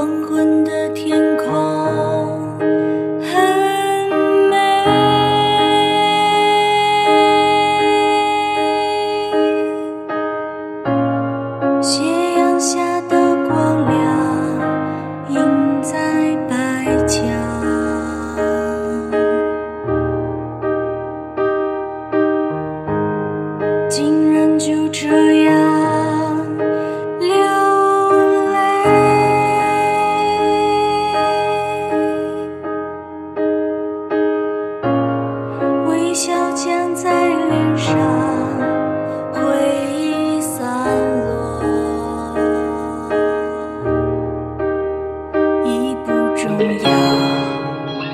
黄昏的天空。要。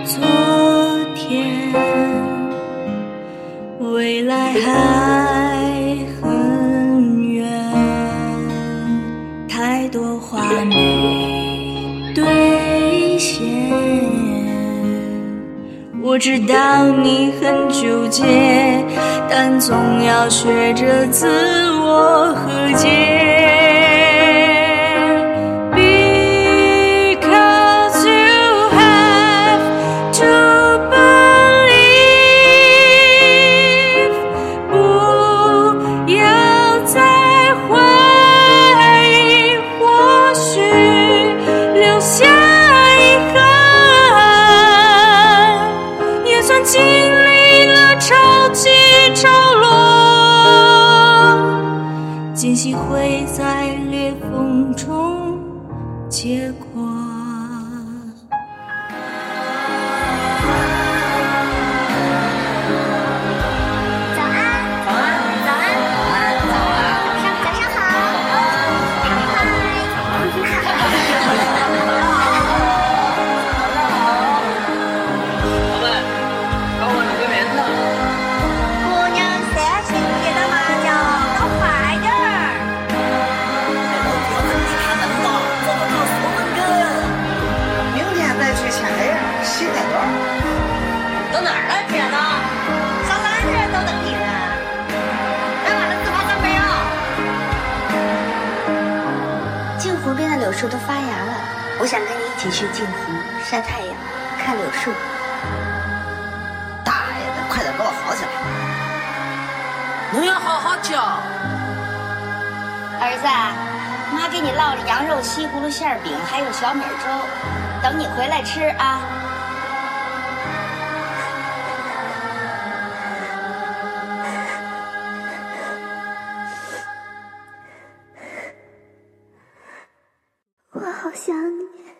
昨天，未来还很远，太多话没兑现。我知道你很纠结，但总要学着自我和解。惊喜会在裂缝中结果。树都发芽了，我想跟你一起去镜湖晒太阳，看柳树。大爷的，快点给我好起来！你要好好教。儿子，妈给你烙了羊肉西葫芦馅儿饼，还有小米粥，等你回来吃啊。我好想你。